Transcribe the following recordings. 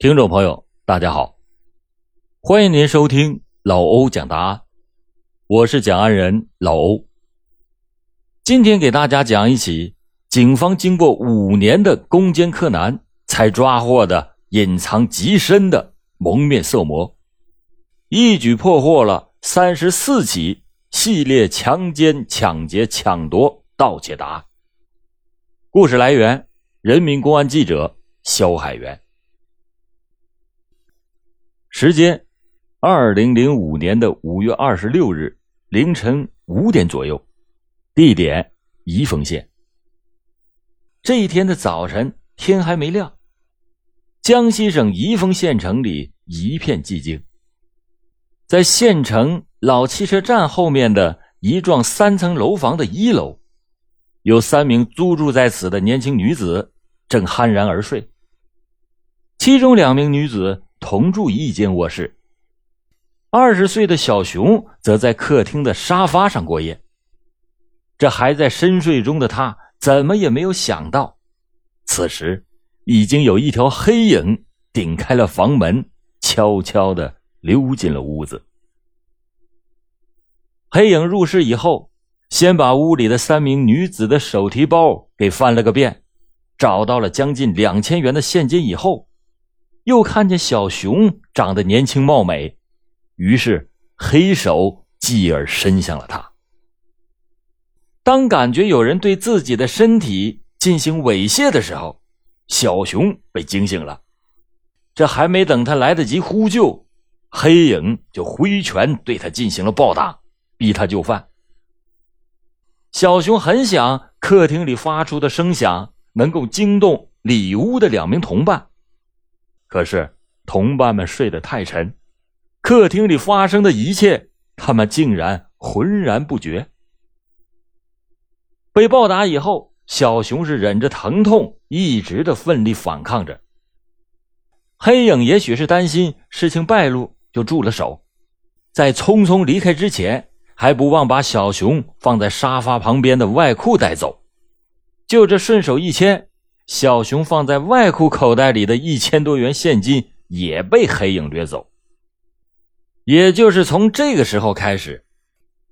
听众朋友，大家好，欢迎您收听老欧讲答案，我是讲案人老欧。今天给大家讲一起警方经过五年的攻坚克难才抓获的隐藏极深的蒙面色魔，一举破获了三十四起系列强奸、抢劫、抢夺、盗窃的案。故事来源：人民公安记者肖海元。时间：二零零五年的五月二十六日凌晨五点左右，地点：宜丰县。这一天的早晨，天还没亮，江西省宜丰县城里一片寂静。在县城老汽车站后面的一幢三层楼房的一楼，有三名租住在此的年轻女子正酣然而睡，其中两名女子。同住一间卧室，二十岁的小熊则在客厅的沙发上过夜。这还在深睡中的他，怎么也没有想到，此时已经有一条黑影顶开了房门，悄悄的溜进了屋子。黑影入室以后，先把屋里的三名女子的手提包给翻了个遍，找到了将近两千元的现金以后。又看见小熊长得年轻貌美，于是黑手继而伸向了他。当感觉有人对自己的身体进行猥亵的时候，小熊被惊醒了。这还没等他来得及呼救，黑影就挥拳对他进行了暴打，逼他就范。小熊很想客厅里发出的声响能够惊动里屋的两名同伴。可是同伴们睡得太沉，客厅里发生的一切，他们竟然浑然不觉。被暴打以后，小熊是忍着疼痛，一直的奋力反抗着。黑影也许是担心事情败露，就住了手，在匆匆离开之前，还不忘把小熊放在沙发旁边的外裤带走。就这顺手一牵。小熊放在外裤口袋里的一千多元现金也被黑影掠走。也就是从这个时候开始，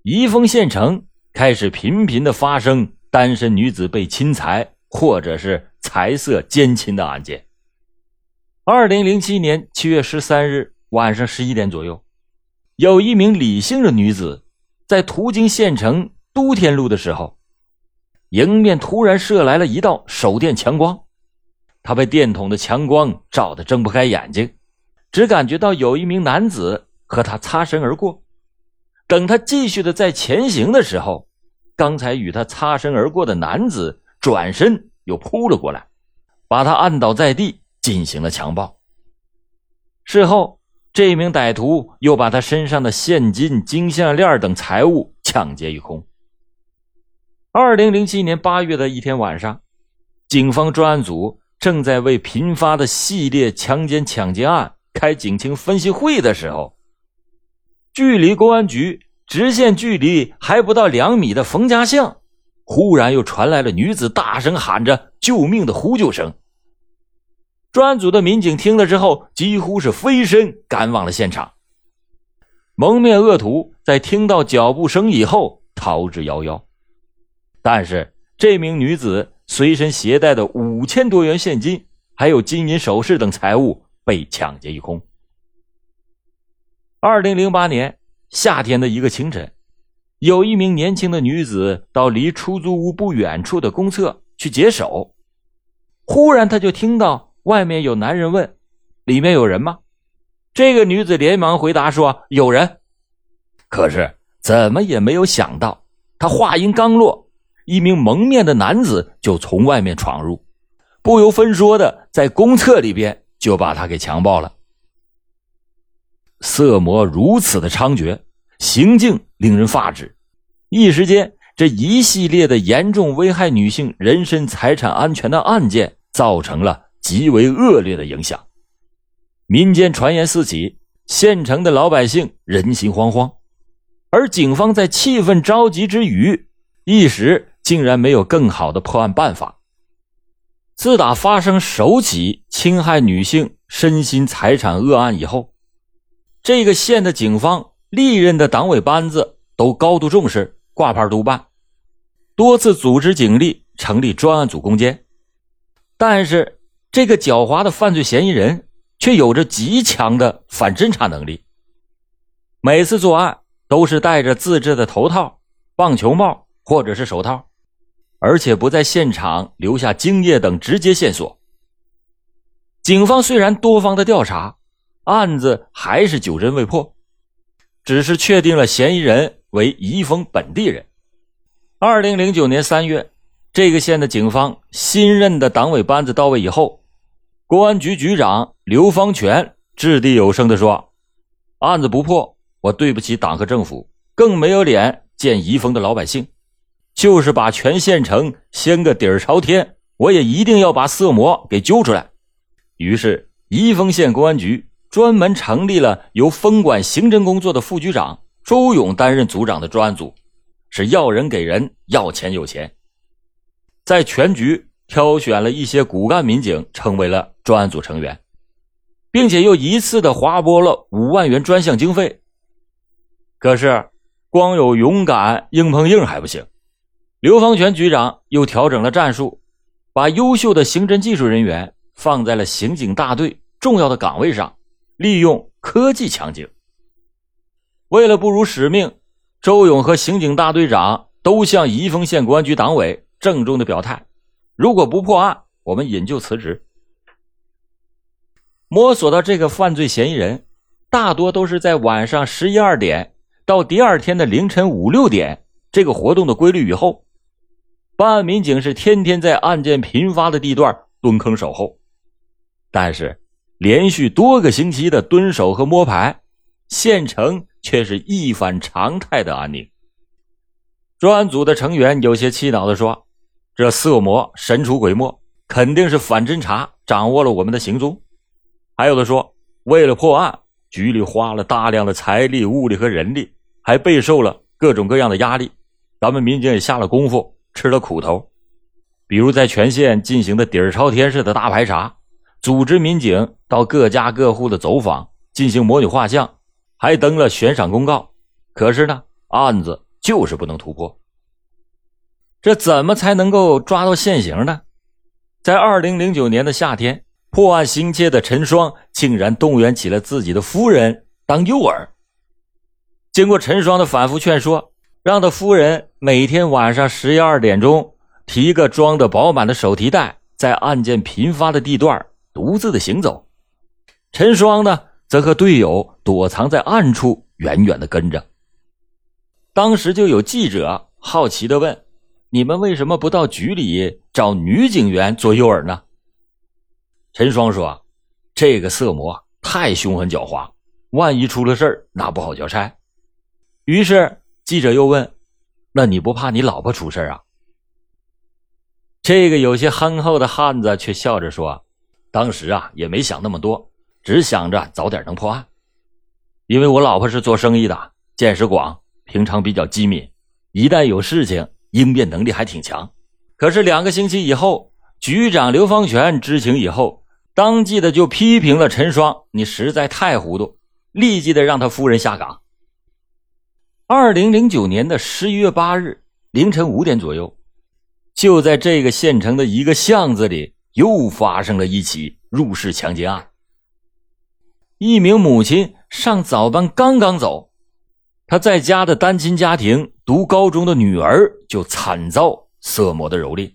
宜丰县城开始频频的发生单身女子被侵财或者是财色奸侵的案件。二零零七年七月十三日晚上十一点左右，有一名李姓的女子在途经县城都天路的时候。迎面突然射来了一道手电强光，他被电筒的强光照得睁不开眼睛，只感觉到有一名男子和他擦身而过。等他继续的在前行的时候，刚才与他擦身而过的男子转身又扑了过来，把他按倒在地进行了强暴。事后，这名歹徒又把他身上的现金、金项链等财物抢劫一空。二零零七年八月的一天晚上，警方专案组正在为频发的系列强奸抢劫案开警情分析会的时候，距离公安局直线距离还不到两米的冯家巷，忽然又传来了女子大声喊着救命的呼救声。专案组的民警听了之后，几乎是飞身赶往了现场。蒙面恶徒在听到脚步声以后逃之夭夭。但是这名女子随身携带的五千多元现金，还有金银首饰等财物被抢劫一空。二零零八年夏天的一个清晨，有一名年轻的女子到离出租屋不远处的公厕去解手，忽然她就听到外面有男人问：“里面有人吗？”这个女子连忙回答说：“有人。”可是怎么也没有想到，她话音刚落。一名蒙面的男子就从外面闯入，不由分说的在公厕里边就把他给强暴了。色魔如此的猖獗，行径令人发指，一时间这一系列的严重危害女性人身财产安全的案件造成了极为恶劣的影响，民间传言四起，县城的老百姓人心惶惶，而警方在气愤着急之余，一时。竟然没有更好的破案办法。自打发生首起侵害女性身心财产恶案以后，这个县的警方历任的党委班子都高度重视，挂牌督办，多次组织警力成立专案组攻坚。但是，这个狡猾的犯罪嫌疑人却有着极强的反侦查能力。每次作案都是戴着自制的头套、棒球帽或者是手套，而且不在现场留下精液等直接线索。警方虽然多方的调查，案子还是久侦未破，只是确定了嫌疑人为宜丰本地人。二零零九年三月，这个县的警方新任的党委班子到位以后，公安局局长刘方全掷地有声地说：“案子不破，我对不起党和政府，更没有脸见宜丰的老百姓。就是把全县城掀个底儿朝天，我也一定要把色魔给揪出来。”于是，宜丰县公安局专门成立了由分管刑侦工作的副局长周勇担任组长的专案组，是要人给人，要钱有钱。在全局挑选了一些骨干民警，成为了专案组成员，并且又一次的划拨了五万元专项经费。可是，光有勇敢硬碰硬还不行，刘方全局长又调整了战术，把优秀的刑侦技术人员。放在了刑警大队重要的岗位上，利用科技抢警。为了不辱使命，周勇和刑警大队长都向宜丰县公安局党委郑重的表态：如果不破案，我们引咎辞职。摸索到这个犯罪嫌疑人，大多都是在晚上十一二点到第二天的凌晨五六点这个活动的规律以后，办案民警是天天在案件频发的地段蹲坑守候。但是，连续多个星期的蹲守和摸排，县城却是一反常态的安宁。专案组的成员有些气恼地说：“这色魔神出鬼没，肯定是反侦查掌握了我们的行踪。”还有的说：“为了破案，局里花了大量的财力、物力和人力，还备受了各种各样的压力。咱们民警也下了功夫，吃了苦头，比如在全县进行的底儿朝天式的大排查。”组织民警到各家各户的走访，进行模拟画像，还登了悬赏公告。可是呢，案子就是不能突破。这怎么才能够抓到现行呢？在二零零九年的夏天，破案心切的陈双竟然动员起了自己的夫人当诱饵。经过陈双的反复劝说，让他夫人每天晚上十一二点钟提个装的饱满的手提袋，在案件频发的地段。独自的行走，陈双呢，则和队友躲藏在暗处，远远的跟着。当时就有记者好奇的问：“你们为什么不到局里找女警员做诱饵呢？”陈双说：“这个色魔太凶狠狡猾，万一出了事那不好交差。”于是记者又问：“那你不怕你老婆出事啊？”这个有些憨厚的汉子却笑着说。当时啊，也没想那么多，只想着早点能破案。因为我老婆是做生意的，见识广，平常比较机敏，一旦有事情，应变能力还挺强。可是两个星期以后，局长刘方全知情以后，当即的就批评了陈双：“你实在太糊涂！”立即的让他夫人下岗。二零零九年的十一月八日凌晨五点左右，就在这个县城的一个巷子里。又发生了一起入室强奸案。一名母亲上早班刚刚走，她在家的单亲家庭读高中的女儿就惨遭色魔的蹂躏。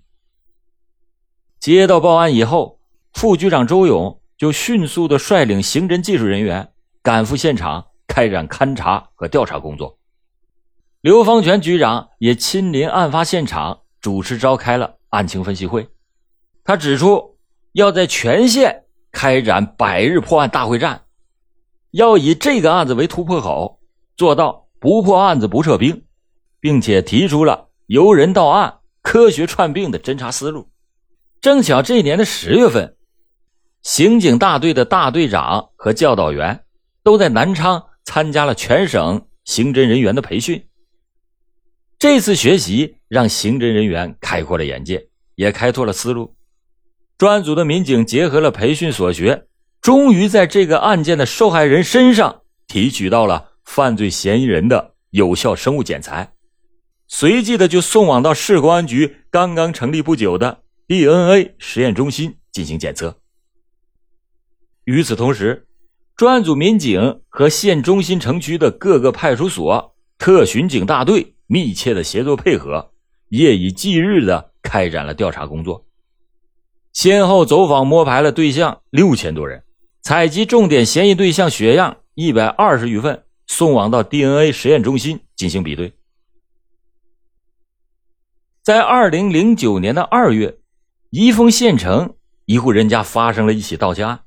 接到报案以后，副局长周勇就迅速的率领刑侦技术人员赶赴现场，开展勘查和调查工作。刘方全局长也亲临案发现场，主持召开了案情分析会。他指出，要在全县开展百日破案大会战，要以这个案子为突破口，做到不破案子不撤兵，并且提出了由人到案、科学串并的侦查思路。正巧这一年的十月份，刑警大队的大队长和教导员都在南昌参加了全省刑侦人员的培训。这次学习让刑侦人员开阔了眼界，也开拓了思路。专案组的民警结合了培训所学，终于在这个案件的受害人身上提取到了犯罪嫌疑人的有效生物检材，随即的就送往到市公安局刚刚成立不久的 DNA 实验中心进行检测。与此同时，专案组民警和县中心城区的各个派出所、特巡警大队密切的协作配合，夜以继日的开展了调查工作，先后走访摸排了对象六千多人。采集重点嫌疑对象血样一百二十余份，送往到 DNA 实验中心进行比对。在二零零九年的二月，宜丰县城一户人家发生了一起盗窃案，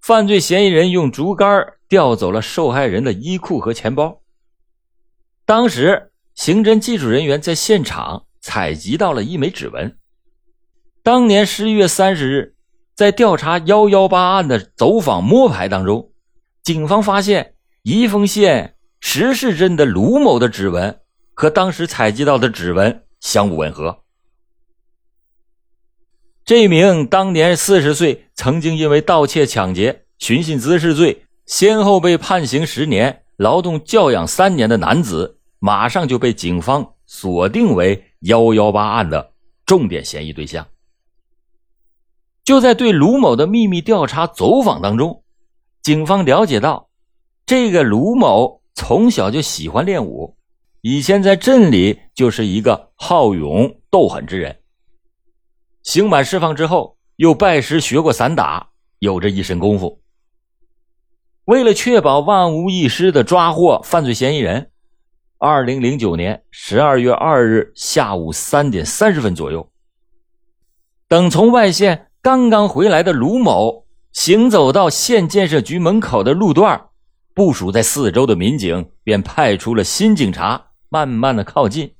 犯罪嫌疑人用竹竿调走了受害人的衣裤和钱包。当时，刑侦技术人员在现场采集到了一枚指纹。当年十一月三十日。在调查幺幺八案的走访摸排当中，警方发现宜丰县石市镇的卢某的指纹和当时采集到的指纹相互吻合。这名当年四十岁、曾经因为盗窃、抢劫、寻衅滋事罪先后被判刑十年、劳动教养三年的男子，马上就被警方锁定为幺幺八案的重点嫌疑对象。就在对卢某的秘密调查走访当中，警方了解到，这个卢某从小就喜欢练武，以前在镇里就是一个好勇斗狠之人。刑满释放之后，又拜师学过散打，有着一身功夫。为了确保万无一失的抓获犯罪嫌疑人，二零零九年十二月二日下午三点三十分左右，等从外县。刚刚回来的卢某行走到县建设局门口的路段，部署在四周的民警便派出了新警察，慢慢的靠近，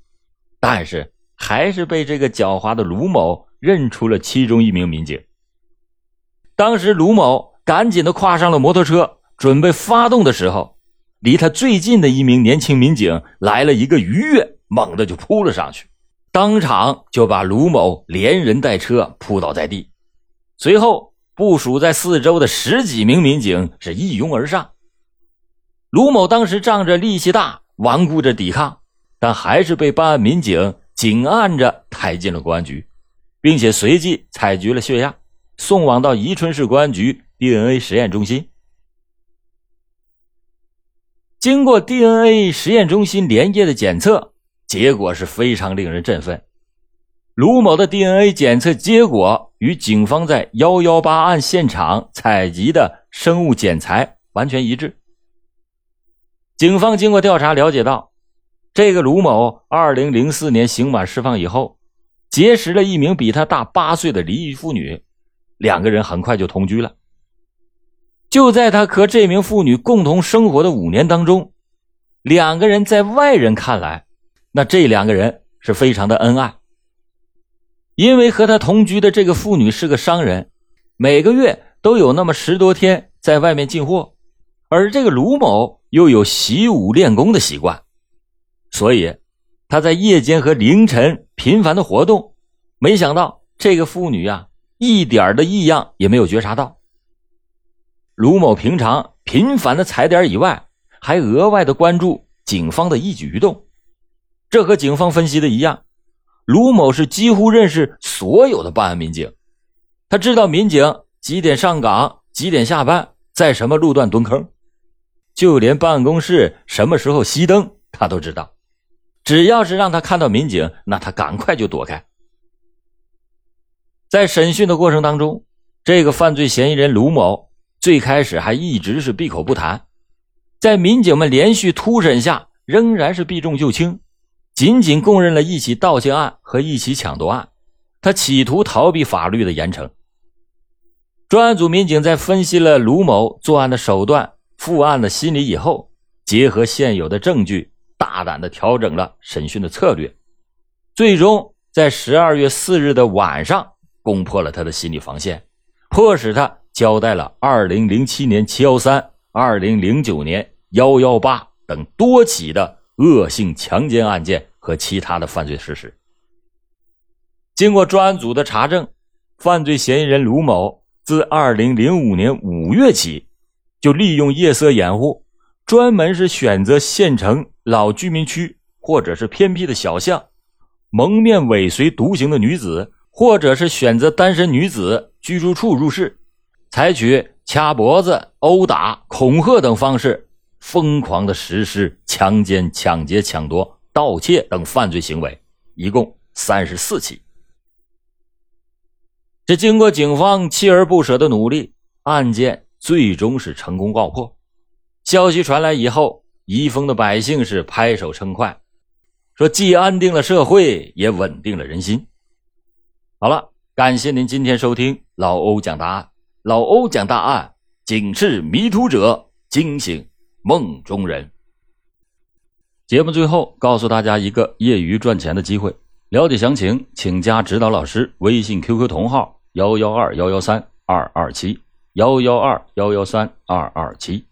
但是还是被这个狡猾的卢某认出了其中一名民警。当时卢某赶紧的跨上了摩托车，准备发动的时候，离他最近的一名年轻民警来了一个鱼跃，猛地就扑了上去，当场就把卢某连人带车扑倒在地。随后，部署在四周的十几名民警是一拥而上。卢某当时仗着力气大，顽固着抵抗，但还是被办案民警紧按着抬进了公安局，并且随即采集了血样，送往到宜春市公安局 DNA 实验中心。经过 DNA 实验中心连夜的检测，结果是非常令人振奋。卢某的 DNA 检测结果与警方在幺幺八案现场采集的生物检材完全一致。警方经过调查了解到，这个卢某二零零四年刑满释放以后，结识了一名比他大八岁的离异妇女，两个人很快就同居了。就在他和这名妇女共同生活的五年当中，两个人在外人看来，那这两个人是非常的恩爱。因为和他同居的这个妇女是个商人，每个月都有那么十多天在外面进货，而这个卢某又有习武练功的习惯，所以他在夜间和凌晨频繁的活动。没想到这个妇女啊，一点的异样也没有觉察到。卢某平常频繁的踩点以外，还额外的关注警方的一举一动，这和警方分析的一样。卢某是几乎认识所有的办案民警，他知道民警几点上岗、几点下班，在什么路段蹲坑，就连办公室什么时候熄灯他都知道。只要是让他看到民警，那他赶快就躲开。在审讯的过程当中，这个犯罪嫌疑人卢某最开始还一直是闭口不谈，在民警们连续突审下，仍然是避重就轻。仅仅供认了一起盗窃案和一起抢夺案，他企图逃避法律的严惩。专案组民警在分析了卢某作案的手段、负案的心理以后，结合现有的证据，大胆的调整了审讯的策略，最终在十二月四日的晚上攻破了他的心理防线，迫使他交代了二零零七年七幺三、二零零九年幺幺八等多起的。恶性强奸案件和其他的犯罪事实。经过专案组的查证，犯罪嫌疑人卢某自二零零五年五月起，就利用夜色掩护，专门是选择县城老居民区或者是偏僻的小巷，蒙面尾随独行的女子，或者是选择单身女子居住处入室，采取掐脖子、殴打、恐吓等方式，疯狂的实施强奸、抢劫、抢夺、盗窃等犯罪行为，一共三十四起。这经过警方锲而不舍的努力，案件最终是成功告破。消息传来以后，宜丰的百姓是拍手称快，说既安定了社会，也稳定了人心。好了，感谢您今天收听老欧讲答案。老欧讲大案，警示迷途者，惊醒梦中人。节目最后告诉大家一个业余赚钱的机会。了解详情，请加指导老师微信 QQ 同号：幺幺二幺幺三二二七幺幺二幺幺三二二七。